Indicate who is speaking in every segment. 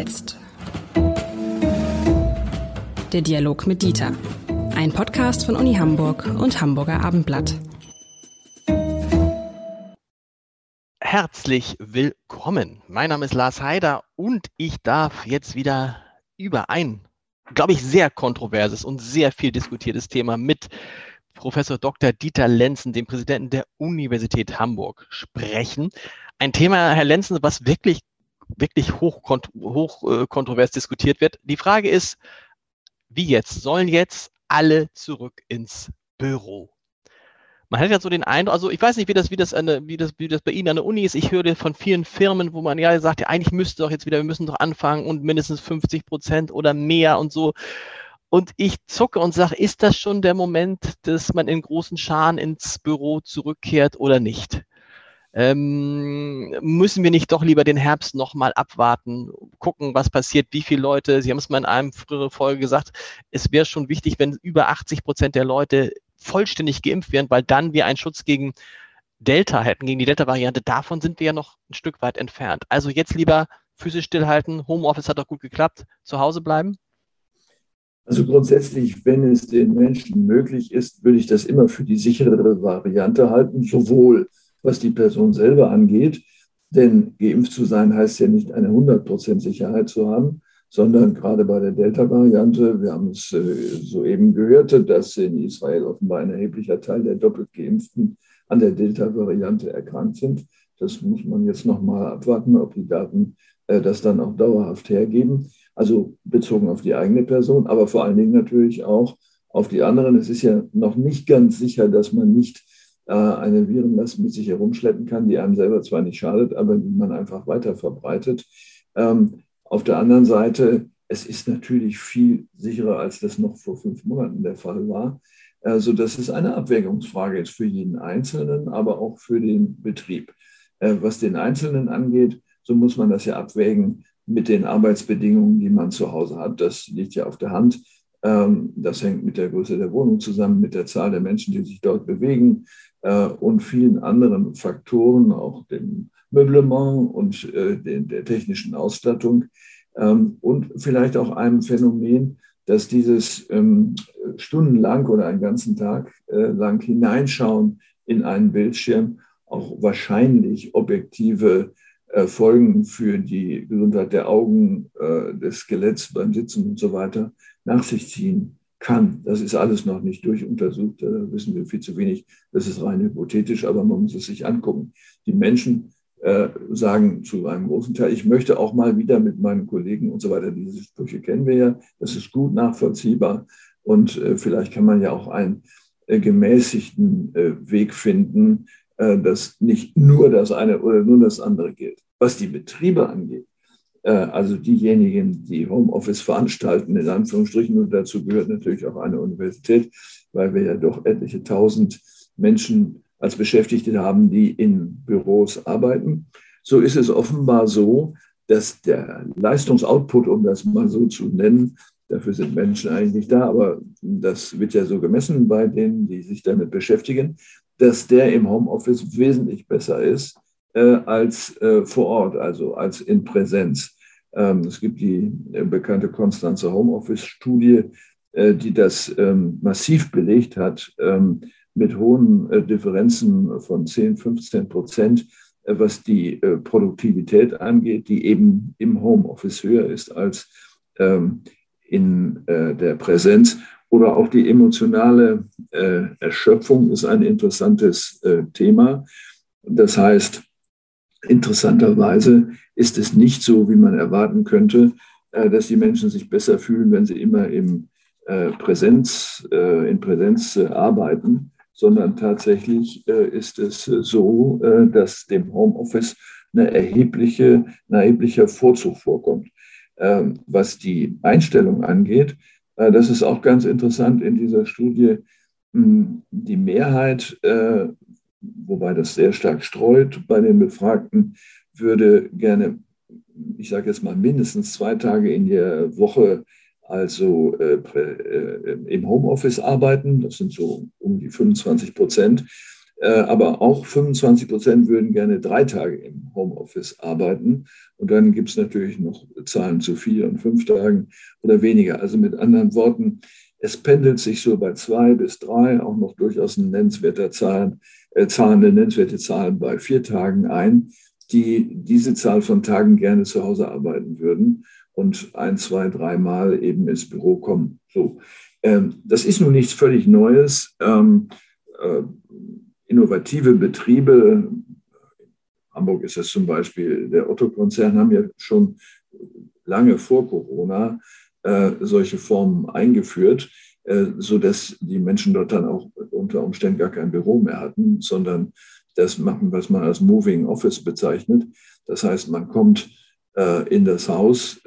Speaker 1: jetzt? Der Dialog mit Dieter. Ein Podcast von Uni Hamburg und Hamburger Abendblatt.
Speaker 2: Herzlich willkommen. Mein Name ist Lars Heider und ich darf jetzt wieder über ein, glaube ich, sehr kontroverses und sehr viel diskutiertes Thema mit Professor Dr. Dieter Lenzen, dem Präsidenten der Universität Hamburg, sprechen. Ein Thema, Herr Lenzen, was wirklich, wirklich hoch, hoch äh, kontrovers diskutiert wird. Die Frage ist, wie jetzt? Sollen jetzt alle zurück ins Büro? Man hat ja so den Eindruck, also ich weiß nicht, wie das, wie das, eine, wie das, wie das bei Ihnen an der Uni ist. Ich höre von vielen Firmen, wo man ja sagt, ja, eigentlich müsste doch jetzt wieder, wir müssen doch anfangen und mindestens 50 Prozent oder mehr und so. Und ich zucke und sage, ist das schon der Moment, dass man in großen Scharen ins Büro zurückkehrt oder nicht? Ähm, müssen wir nicht doch lieber den Herbst nochmal abwarten, gucken, was passiert, wie viele Leute, Sie haben es mal in einem früheren Folge gesagt, es wäre schon wichtig, wenn über 80 Prozent der Leute vollständig geimpft werden, weil dann wir einen Schutz gegen Delta hätten, gegen die Delta-Variante. Davon sind wir ja noch ein Stück weit entfernt. Also jetzt lieber physisch stillhalten, Homeoffice hat doch gut geklappt, zu Hause bleiben?
Speaker 3: Also grundsätzlich, wenn es den Menschen möglich ist, würde ich das immer für die sicherere Variante halten, sowohl was die Person selber angeht. Denn geimpft zu sein heißt ja nicht eine 100% Sicherheit zu haben, sondern gerade bei der Delta-Variante, wir haben es äh, soeben gehört, dass in Israel offenbar ein erheblicher Teil der doppelt geimpften an der Delta-Variante erkrankt sind. Das muss man jetzt nochmal abwarten, ob die Daten äh, das dann auch dauerhaft hergeben. Also bezogen auf die eigene Person, aber vor allen Dingen natürlich auch auf die anderen. Es ist ja noch nicht ganz sicher, dass man nicht eine Virenlast mit sich herumschleppen kann, die einem selber zwar nicht schadet, aber die man einfach weiter verbreitet. Ähm, auf der anderen Seite, es ist natürlich viel sicherer, als das noch vor fünf Monaten der Fall war. Also das ist eine Abwägungsfrage jetzt für jeden Einzelnen, aber auch für den Betrieb. Äh, was den Einzelnen angeht, so muss man das ja abwägen mit den Arbeitsbedingungen, die man zu Hause hat. Das liegt ja auf der Hand. Ähm, das hängt mit der Größe der Wohnung zusammen, mit der Zahl der Menschen, die sich dort bewegen äh, und vielen anderen Faktoren, auch dem Möblement und äh, der technischen Ausstattung. Ähm, und vielleicht auch einem Phänomen, dass dieses ähm, stundenlang oder einen ganzen Tag äh, lang hineinschauen in einen Bildschirm auch wahrscheinlich objektive Folgen für die Gesundheit der Augen, des Skeletts beim Sitzen und so weiter nach sich ziehen kann. Das ist alles noch nicht durchuntersucht. Da wissen wir viel zu wenig. Das ist rein hypothetisch, aber man muss es sich angucken. Die Menschen äh, sagen zu einem großen Teil, ich möchte auch mal wieder mit meinen Kollegen und so weiter. Diese Sprüche kennen wir ja. Das ist gut nachvollziehbar. Und äh, vielleicht kann man ja auch einen äh, gemäßigten äh, Weg finden, äh, dass nicht nur das eine oder nur das andere gilt. Was die Betriebe angeht, also diejenigen, die Homeoffice veranstalten, in Anführungsstrichen, und dazu gehört natürlich auch eine Universität, weil wir ja doch etliche tausend Menschen als Beschäftigte haben, die in Büros arbeiten. So ist es offenbar so, dass der Leistungsoutput, um das mal so zu nennen, dafür sind Menschen eigentlich da, aber das wird ja so gemessen bei denen, die sich damit beschäftigen, dass der im Homeoffice wesentlich besser ist äh, als äh, vor Ort, also als in Präsenz. Ähm, es gibt die äh, bekannte Konstanzer Homeoffice-Studie, die das ähm, massiv belegt hat ähm, mit hohen Differenzen von 10, 15 Prozent, was die Produktivität angeht, die eben im Homeoffice höher ist als in der Präsenz. Oder auch die emotionale Erschöpfung ist ein interessantes Thema. Das heißt, Interessanterweise ist es nicht so, wie man erwarten könnte, äh, dass die Menschen sich besser fühlen, wenn sie immer im äh, Präsenz, äh, in Präsenz arbeiten, sondern tatsächlich ist es so, dass dem Homeoffice eine erhebliche, ein erheblicher Vorzug vorkommt. Ähm, was die Einstellung angeht, das ist auch ganz interessant in dieser Studie. Hm, die Mehrheit wobei das sehr stark streut bei den Befragten, würde gerne, ich sage jetzt mal, mindestens zwei Tage in der Woche also äh, äh, im Homeoffice arbeiten. Das sind so um die 25 Prozent. Äh, aber auch 25 Prozent würden gerne drei Tage im Homeoffice arbeiten. Und dann gibt es natürlich noch Zahlen zu vier und fünf Tagen oder weniger. Also mit anderen Worten, es pendelt sich so bei zwei bis drei, auch noch durchaus eine nennenswerte Zahlen, äh, Zahlen, nennenswerte Zahlen bei vier Tagen ein, die diese Zahl von Tagen gerne zu Hause arbeiten würden und ein, zwei, dreimal eben ins Büro kommen. So. Ähm, das ist nun nichts völlig Neues. Ähm, äh, innovative Betriebe, Hamburg ist das zum Beispiel, der Otto-Konzern haben ja schon lange vor Corona äh, solche Formen eingeführt, äh, sodass die Menschen dort dann auch unter Umständen gar kein Büro mehr hatten, sondern das machen, was man als Moving Office bezeichnet. Das heißt, man kommt äh, in das Haus,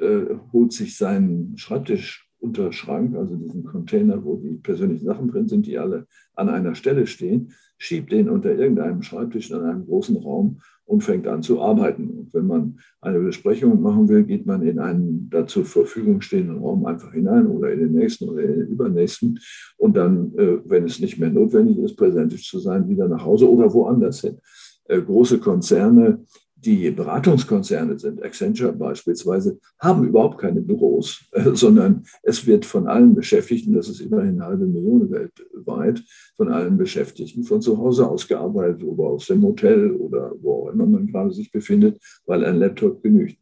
Speaker 3: holt sich seinen Schreibtisch unter Schrank, also diesen Container, wo die persönlichen Sachen drin sind, die alle an einer Stelle stehen, schiebt den unter irgendeinem Schreibtisch in einem großen Raum und fängt an zu arbeiten. Und wenn man eine Besprechung machen will, geht man in einen dazu zur Verfügung stehenden Raum einfach hinein oder in den nächsten oder in den übernächsten und dann, äh, wenn es nicht mehr notwendig ist, präsentisch zu sein, wieder nach Hause oder woanders hin. Äh, große Konzerne die Beratungskonzerne sind, Accenture beispielsweise, haben überhaupt keine Büros, äh, sondern es wird von allen Beschäftigten, das ist immerhin eine halbe Million weltweit, von allen Beschäftigten von zu Hause aus gearbeitet oder aus dem Hotel oder wo auch immer man gerade sich befindet, weil ein Laptop genügt.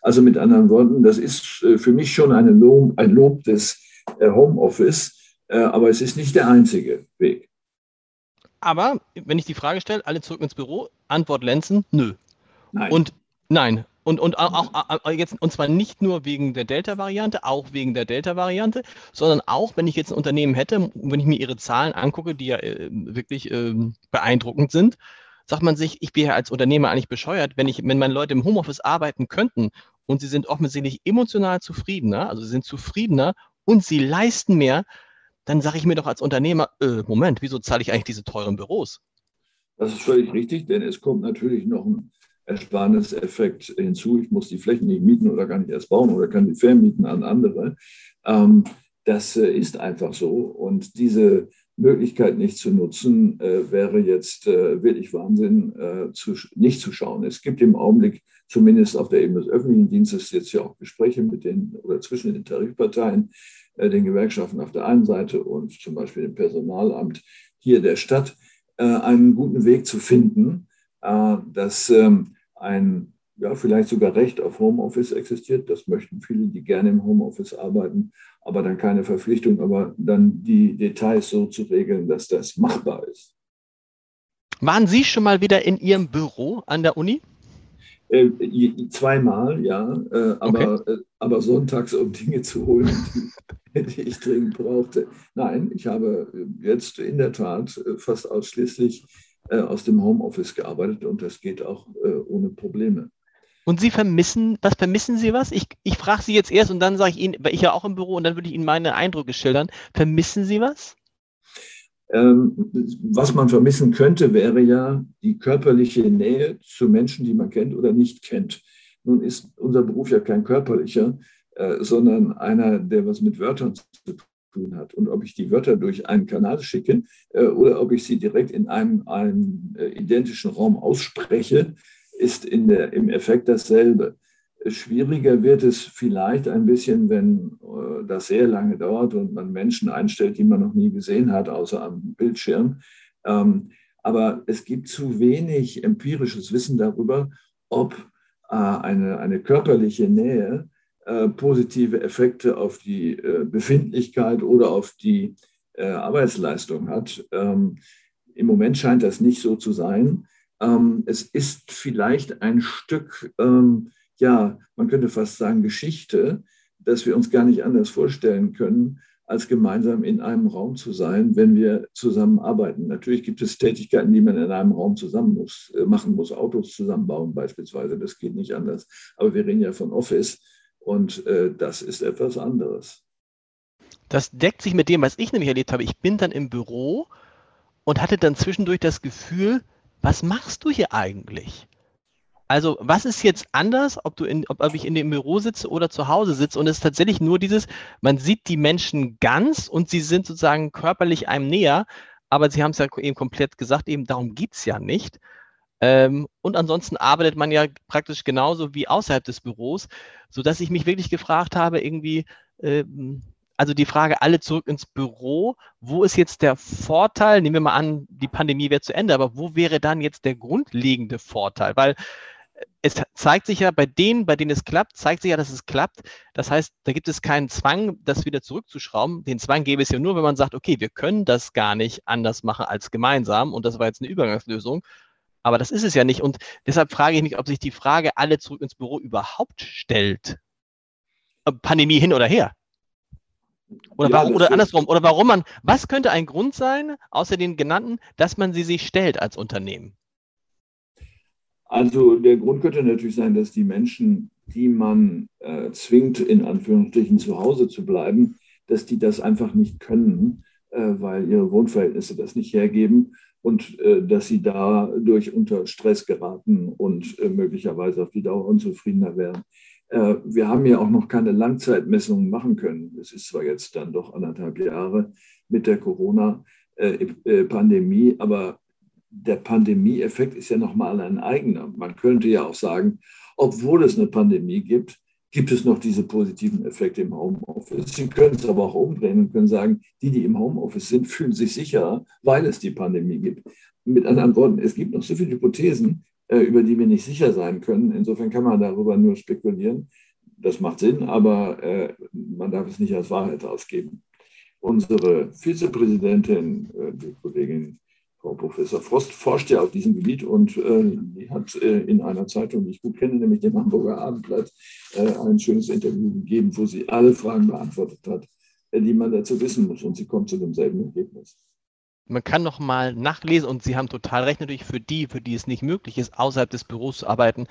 Speaker 3: Also mit anderen Worten, das ist äh, für mich schon Lob, ein Lob des äh, Homeoffice, aber es ist nicht der einzige Weg.
Speaker 2: Aber wenn ich die Frage stelle, alle zurück ins Büro, Antwort Lenzen, nö. Nein. Und nein. Und, und auch, auch, jetzt, und zwar nicht nur wegen der Delta-Variante, auch wegen der Delta-Variante, sondern auch, wenn ich jetzt ein Unternehmen hätte, wenn ich mir ihre Zahlen angucke, die ja äh, wirklich äh, beeindruckend sind, sagt man sich, ich bin ja als Unternehmer eigentlich bescheuert, wenn ich, wenn meine Leute im Homeoffice arbeiten könnten und sie sind offensichtlich emotional zufriedener, also sie sind zufriedener und sie leisten mehr, dann sage ich mir doch als Unternehmer, äh, Moment, wieso zahle ich eigentlich diese teuren Büros?
Speaker 3: Das ist völlig richtig, denn es kommt natürlich noch ein Ersparniseffekt hinzu. Ich muss die Flächen nicht mieten oder gar nicht erst bauen oder kann die vermieten an andere. Ähm, das äh, ist einfach so. Und diese Möglichkeit nicht zu nutzen, äh, wäre jetzt äh, wirklich Wahnsinn, nicht zu schauen. Es gibt im Augenblick, zumindest auf der Ebene des öffentlichen Dienstes, jetzt ja auch Gespräche mit den oder zwischen den Tarifparteien, den Gewerkschaften auf der einen Seite und zum Beispiel dem Personalamt hier der Stadt, einen guten Weg zu finden, äh, dass ähm, ein ja, vielleicht sogar Recht auf Homeoffice existiert. Das möchten viele, die gerne im Homeoffice arbeiten, aber dann keine Verpflichtung, aber dann die Details so zu regeln, dass das machbar ist.
Speaker 2: Waren Sie schon mal wieder in Ihrem Büro an der Uni?
Speaker 3: Äh, zweimal, ja, äh, aber, okay. äh, aber sonntags, um Dinge zu holen, die, die, ich dringend brauchte. Nein, ich habe jetzt in der Tat äh, fast ausschließlich äh, aus dem Homeoffice gearbeitet und das geht auch äh, ohne Probleme.
Speaker 2: Und Sie vermissen, was vermissen Sie was? Ich, ich frage Sie jetzt erst und dann sage ich Ihnen, weil ich ja auch im Büro und dann würde ich Ihnen meine Eindrücke schildern. Vermissen Sie was?
Speaker 3: Ähm, was man vermissen könnte, wäre ja die körperliche Nähe zu Menschen, die man kennt oder nicht kennt. Nun ist unser Beruf ja kein körperlicher, äh, sondern einer, der was mit Wörtern zu tun hat. Und ob ich die Wörter durch einen Kanal schicke äh, oder ob ich sie direkt in einem, einem äh, identischen Raum ausspreche, ist in der, im Effekt dasselbe. Schwieriger wird es vielleicht ein bisschen, wenn äh, das sehr lange dauert und man Menschen einstellt, die man noch nie gesehen hat, außer am Bildschirm. Ähm, aber es gibt zu wenig empirisches Wissen darüber, ob äh, eine, eine körperliche Nähe äh, positive Effekte auf die äh, Befindlichkeit oder auf die äh, Arbeitsleistung hat. Ähm, Im Moment scheint das nicht so zu sein. Ähm, es ist vielleicht ein Stück, ähm, ja, man könnte fast sagen Geschichte, dass wir uns gar nicht anders vorstellen können, als gemeinsam in einem Raum zu sein, wenn wir zusammenarbeiten. Natürlich gibt es Tätigkeiten, die man in einem Raum zusammen muss, machen muss, Autos zusammenbauen beispielsweise, das geht nicht anders. Aber wir reden ja von Office und äh, das ist etwas anderes.
Speaker 2: Das deckt sich mit dem, was ich nämlich erlebt habe. Ich bin dann im Büro und hatte dann zwischendurch das Gefühl, was machst du hier eigentlich? Also, was ist jetzt anders, ob, du in, ob, ob ich in dem Büro sitze oder zu Hause sitze? Und es ist tatsächlich nur dieses, man sieht die Menschen ganz und sie sind sozusagen körperlich einem näher, aber Sie haben es ja eben komplett gesagt, eben darum geht es ja nicht. Ähm, und ansonsten arbeitet man ja praktisch genauso wie außerhalb des Büros, sodass ich mich wirklich gefragt habe, irgendwie, ähm, also die Frage, alle zurück ins Büro, wo ist jetzt der Vorteil? Nehmen wir mal an, die Pandemie wäre zu Ende, aber wo wäre dann jetzt der grundlegende Vorteil? Weil es zeigt sich ja bei denen, bei denen es klappt, zeigt sich ja, dass es klappt. Das heißt, da gibt es keinen Zwang, das wieder zurückzuschrauben. Den Zwang gäbe es ja nur, wenn man sagt, okay, wir können das gar nicht anders machen als gemeinsam und das war jetzt eine Übergangslösung. Aber das ist es ja nicht. Und deshalb frage ich mich, ob sich die Frage alle zurück ins Büro überhaupt stellt. Pandemie hin oder her. Oder, ja, warum, oder andersrum, oder warum man, was könnte ein Grund sein, außer den genannten, dass man sie sich stellt als Unternehmen?
Speaker 3: Also der Grund könnte natürlich sein, dass die Menschen, die man äh, zwingt, in Anführungsstrichen zu Hause zu bleiben, dass die das einfach nicht können, äh, weil ihre Wohnverhältnisse das nicht hergeben und äh, dass sie dadurch unter Stress geraten und äh, möglicherweise auf die Dauer unzufriedener werden. Äh, wir haben ja auch noch keine Langzeitmessungen machen können. Es ist zwar jetzt dann doch anderthalb Jahre mit der Corona-Pandemie, äh, aber der Pandemie-Effekt ist ja nochmal ein eigener. Man könnte ja auch sagen, obwohl es eine Pandemie gibt, gibt es noch diese positiven Effekte im Homeoffice. Sie können es aber auch umdrehen und können sagen, die, die im Homeoffice sind, fühlen sich sicherer, weil es die Pandemie gibt. Mit anderen Worten, es gibt noch so viele Hypothesen, äh, über die wir nicht sicher sein können. Insofern kann man darüber nur spekulieren. Das macht Sinn, aber äh, man darf es nicht als Wahrheit ausgeben. Unsere Vizepräsidentin, äh, die Kollegin Frau Professor Frost forscht ja auf diesem Gebiet und äh, die hat äh, in einer Zeitung, die ich gut kenne, nämlich dem Hamburger Abendblatt, äh, ein schönes Interview gegeben, wo sie alle Fragen beantwortet hat, äh, die man dazu wissen muss. Und sie kommt zu demselben Ergebnis.
Speaker 2: Man kann noch mal nachlesen und Sie haben total recht, natürlich für die, für die es nicht möglich ist, außerhalb des Büros zu arbeiten,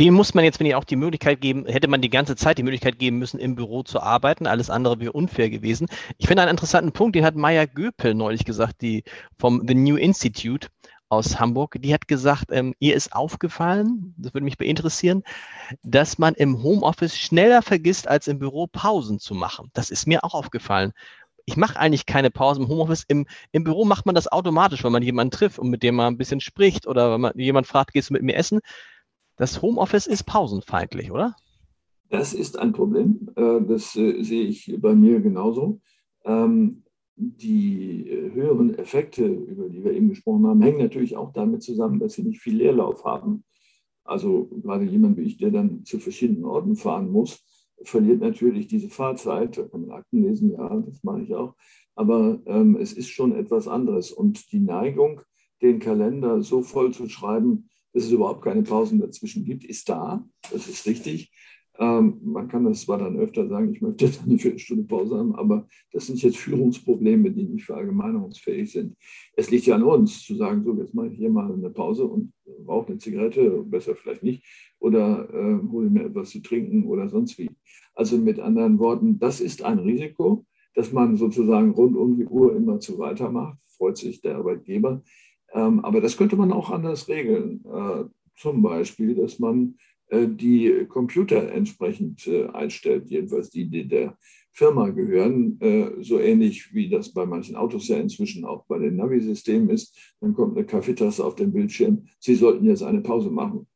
Speaker 2: dem muss man jetzt, wenn ihr auch die Möglichkeit geben, hätte man die ganze Zeit die Möglichkeit geben müssen, im Büro zu arbeiten. Alles andere wäre unfair gewesen. Ich finde einen interessanten Punkt, den hat Maya Göpel neulich gesagt, die vom The New Institute aus Hamburg. Die hat gesagt, ähm, ihr ist aufgefallen, das würde mich interessieren, dass man im Homeoffice schneller vergisst, als im Büro Pausen zu machen. Das ist mir auch aufgefallen. Ich mache eigentlich keine Pausen im Homeoffice. Im, Im Büro macht man das automatisch, wenn man jemanden trifft und mit dem man ein bisschen spricht oder wenn man jemand fragt, gehst du mit mir essen? Das Homeoffice ist pausenfeindlich, oder?
Speaker 3: Das ist ein Problem. Äh, das äh, sehe ich bei mir genauso. Ähm, die äh, höheren Effekte, über die wir eben gesprochen haben, hängen natürlich auch damit zusammen, dass sie nicht viel Leerlauf haben. Also gerade jemand wie ich, der dann zu verschiedenen Orten fahren muss, verliert natürlich diese Fahrzeit. Da kann man Akten lesen, ja, das mache ich auch. Aber ähm, es ist schon etwas anderes. Und die Neigung, den Kalender so voll zu schreiben, dass es überhaupt keine Pausen dazwischen gibt, ist da. Das ist richtig. Ähm, man kann das zwar dann öfter sagen, ich möchte jetzt eine Viertelstunde Pause haben, aber das sind jetzt Führungsprobleme, die nicht verallgemeinerungsfähig sind. Es liegt ja an uns, zu sagen, so, jetzt mache ich hier mal eine Pause und rauche eine Zigarette, besser vielleicht nicht, oder äh, hole mir etwas zu trinken oder sonst wie. Also mit anderen Worten, das ist ein Risiko, dass man sozusagen rund um die Uhr immer zu weitermacht, freut sich der Arbeitgeber. Ähm, aber das könnte man auch anders regeln. Äh, zum Beispiel, dass man äh, die Computer entsprechend äh, einstellt, jedenfalls die, die der Firma gehören, so ähnlich wie das bei manchen Autos ja inzwischen auch bei den Navi-Systemen ist. Dann kommt eine Kaffeetasse auf den Bildschirm. Sie sollten jetzt eine Pause machen.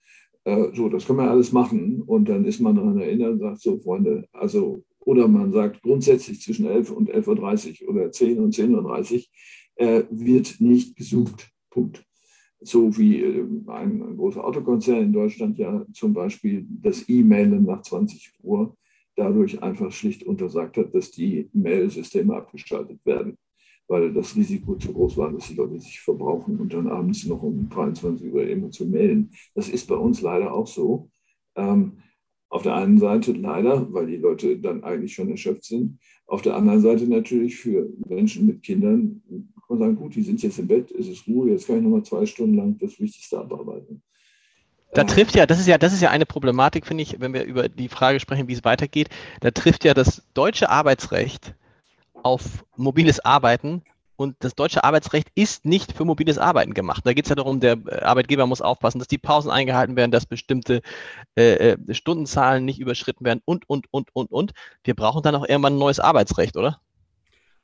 Speaker 3: So, das kann man alles machen und dann ist man daran erinnert und sagt so, Freunde, also, oder man sagt grundsätzlich zwischen 11 und 11.30 Uhr oder 10 und 10.30 Uhr wird nicht gesucht. Punkt. So wie äh, ein, ein großer Autokonzern in Deutschland ja zum Beispiel das E-Mailen nach 20 Uhr dadurch einfach schlicht untersagt hat, dass die Mail-Systeme abgeschaltet werden, weil das Risiko zu groß war, dass die Leute sich verbrauchen und dann abends noch um 23 Uhr immer zu mailen. Das ist bei uns leider auch so. Ähm, auf der einen Seite leider, weil die Leute dann eigentlich schon erschöpft sind. Auf der anderen Seite natürlich für Menschen mit Kindern kann man sagen, gut, die sind jetzt im Bett, es ist Ruhe, jetzt kann ich nochmal zwei Stunden lang das Wichtigste abarbeiten.
Speaker 2: Da äh, trifft ja, das ist ja, das ist ja eine Problematik, finde ich, wenn wir über die Frage sprechen, wie es weitergeht. Da trifft ja das deutsche Arbeitsrecht auf mobiles Arbeiten und das deutsche Arbeitsrecht ist nicht für mobiles Arbeiten gemacht. Da geht es ja darum, der Arbeitgeber muss aufpassen, dass die Pausen eingehalten werden, dass bestimmte äh, äh, Stundenzahlen nicht überschritten werden und, und, und, und, und. Wir brauchen dann auch irgendwann ein neues Arbeitsrecht, oder?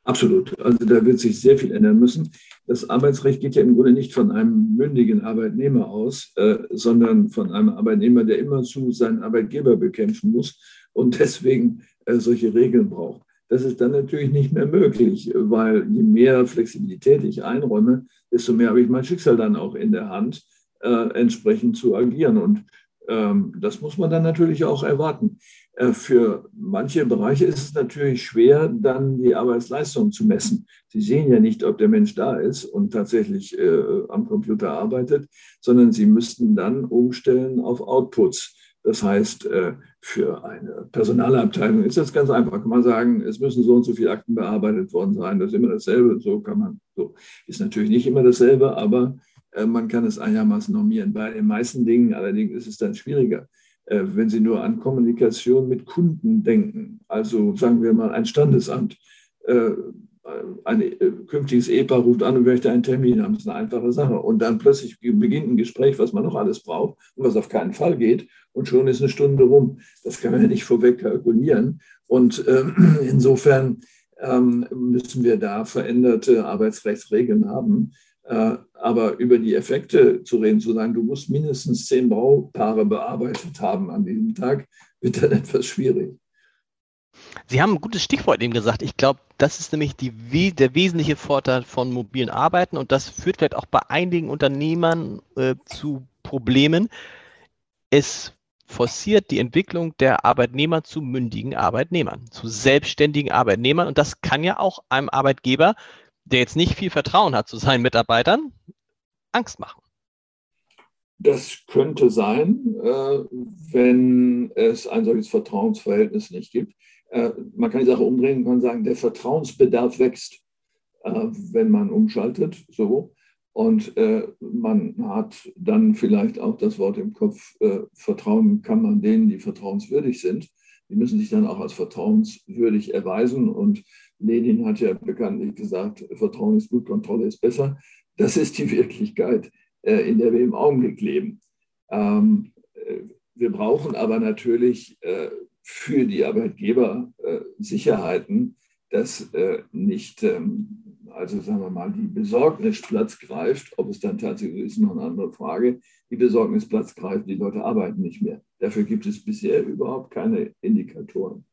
Speaker 3: Absolut. Also da wird sich sehr viel ändern müssen. Das Arbeitsrecht geht ja im Grunde nicht von einem mündigen Arbeitnehmer aus, äh, sondern von einem Arbeitnehmer, der immerzu seinen Arbeitgeber bekämpfen muss und deswegen äh, solche Regeln braucht. Das ist dann natürlich nicht mehr möglich, weil je mehr Flexibilität ich einräume, desto mehr habe ich mein Schicksal dann auch in der Hand, äh, entsprechend zu agieren. Und ähm, das muss man dann natürlich auch erwarten. Äh, für manche Bereiche ist es natürlich schwer, dann die Arbeitsleistung zu messen. Sie sehen ja nicht, ob der Mensch da ist und tatsächlich äh, am Computer arbeitet, sondern Sie müssten dann umstellen auf Outputs. Das heißt, äh, für eine Personalabteilung ist das ganz einfach. Kann man sagen, es müssen so und so viele Akten bearbeitet worden sein. Das ist immer dasselbe. So kann man, so ist natürlich nicht immer dasselbe, aber äh, man kann es einigermaßen normieren. Bei den meisten Dingen allerdings ist es dann schwieriger. Äh, wenn Sie nur an Kommunikation mit Kunden denken, also sagen wir mal ein Standesamt, äh, ein künftiges Ehepaar ruft an und möchte einen Termin haben. Das ist eine einfache Sache. Und dann plötzlich beginnt ein Gespräch, was man noch alles braucht und was auf keinen Fall geht. Und schon ist eine Stunde rum. Das kann man ja nicht vorweg kalkulieren. Und äh, insofern ähm, müssen wir da veränderte Arbeitsrechtsregeln haben. Äh, aber über die Effekte zu reden, zu sagen, du musst mindestens zehn Braupaare bearbeitet haben an diesem Tag, wird dann etwas schwierig.
Speaker 2: Sie haben ein gutes Stichwort eben gesagt. Ich glaube, das ist nämlich die, der wesentliche Vorteil von mobilen Arbeiten und das führt vielleicht auch bei einigen Unternehmern äh, zu Problemen. Es forciert die Entwicklung der Arbeitnehmer zu mündigen Arbeitnehmern, zu selbstständigen Arbeitnehmern und das kann ja auch einem Arbeitgeber der jetzt nicht viel Vertrauen hat zu seinen Mitarbeitern, Angst machen.
Speaker 3: Das könnte sein, äh, wenn es ein solches Vertrauensverhältnis nicht gibt. Äh, man kann die Sache umdrehen und sagen, der Vertrauensbedarf wächst, äh, wenn man umschaltet. So. Und man hat dann vielleicht auch das Wort im Kopf, Vertrauen kann man denen, die vertrauenswürdig sind. Die müssen sich dann auch als vertrauenswürdig erweisen. Und Lenin hat ja bekanntlich gesagt, Vertrauen ist gut, Kontrolle ist besser. Das ist die Wirklichkeit, äh, in der wir im Augenblick leben. Ähm, äh, wir brauchen aber natürlich äh, für die Arbeitgeber Sicherheiten, dass nicht, ähm, also sagen wir mal, die Besorgnis Platz greift. Ob es dann tatsächlich ist, noch eine andere Frage. Die Besorgnis Platz greift, die Leute arbeiten nicht mehr. Dafür gibt es bisher überhaupt keine Indikatoren.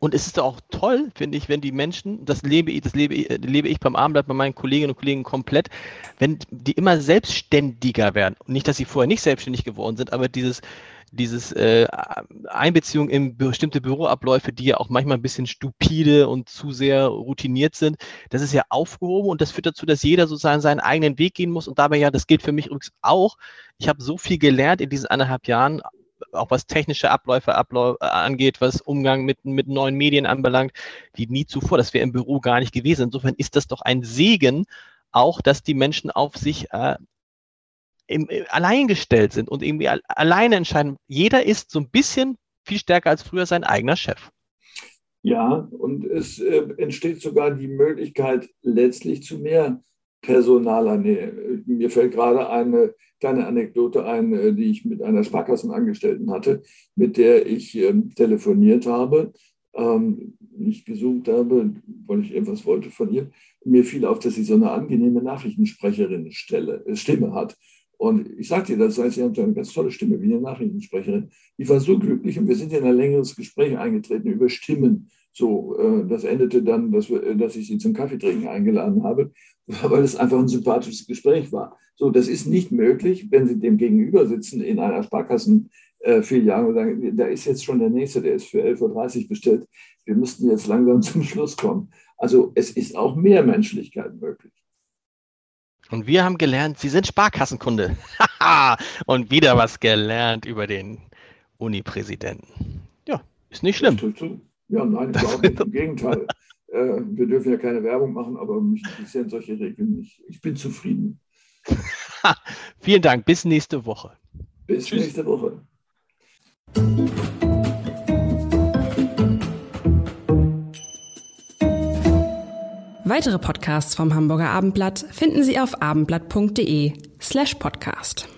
Speaker 2: Und es ist auch toll, finde ich, wenn die Menschen, das lebe ich, das lebe ich, lebe ich beim Abendblatt bei meinen Kolleginnen und Kollegen komplett, wenn die immer selbstständiger werden. Nicht, dass sie vorher nicht selbstständig geworden sind, aber dieses, dieses äh, Einbeziehung in bestimmte Büroabläufe, die ja auch manchmal ein bisschen stupide und zu sehr routiniert sind, das ist ja aufgehoben und das führt dazu, dass jeder sozusagen seinen eigenen Weg gehen muss und dabei ja, das gilt für mich übrigens auch. Ich habe so viel gelernt in diesen anderthalb Jahren, auch was technische Abläufe abläu äh, angeht, was Umgang mit, mit neuen Medien anbelangt, wie nie zuvor. Das wäre im Büro gar nicht gewesen. Insofern ist das doch ein Segen, auch dass die Menschen auf sich äh, im, äh, allein gestellt sind und irgendwie alleine entscheiden. Jeder ist so ein bisschen viel stärker als früher sein eigener Chef.
Speaker 3: Ja, und es äh, entsteht sogar die Möglichkeit letztlich zu mehr personaler Nähe. Mir fällt gerade eine kleine Anekdote ein, äh, die ich mit einer Sparkassenangestellten hatte, mit der ich ähm, telefoniert habe, ähm, nicht gesucht habe, weil ich irgendwas wollte von ihr. Mir fiel auf, dass sie so eine angenehme Nachrichtensprecherin äh, Stimme hat. Und ich sagte ihr das, heißt, sie so eine ganz tolle Stimme wie eine Nachrichtensprecherin. Ich war so glücklich und wir sind in ein längeres Gespräch eingetreten über Stimmen. So, äh, das endete dann, dass, wir, dass ich sie zum Kaffeetrinken eingeladen habe, weil es einfach ein sympathisches Gespräch war. So, das ist nicht möglich, wenn Sie dem gegenüber sitzen in einer Sparkassenfiliale und sagen, da ist jetzt schon der nächste, der ist für 11.30 Uhr bestellt. Wir müssten jetzt langsam zum Schluss kommen. Also es ist auch mehr Menschlichkeit möglich.
Speaker 2: Und wir haben gelernt, Sie sind Sparkassenkunde. und wieder was gelernt über den Uni-Präsidenten. Ja, ist nicht schlimm.
Speaker 3: Ja, nein, überhaupt nicht. Im Gegenteil. Äh, wir dürfen ja keine Werbung machen, aber mich interessieren solche Regeln nicht. Ich bin zufrieden.
Speaker 2: Vielen Dank. Bis nächste Woche.
Speaker 3: Bis Tschüss. nächste Woche.
Speaker 1: Weitere Podcasts vom Hamburger Abendblatt finden Sie auf abendblatt.de slash podcast.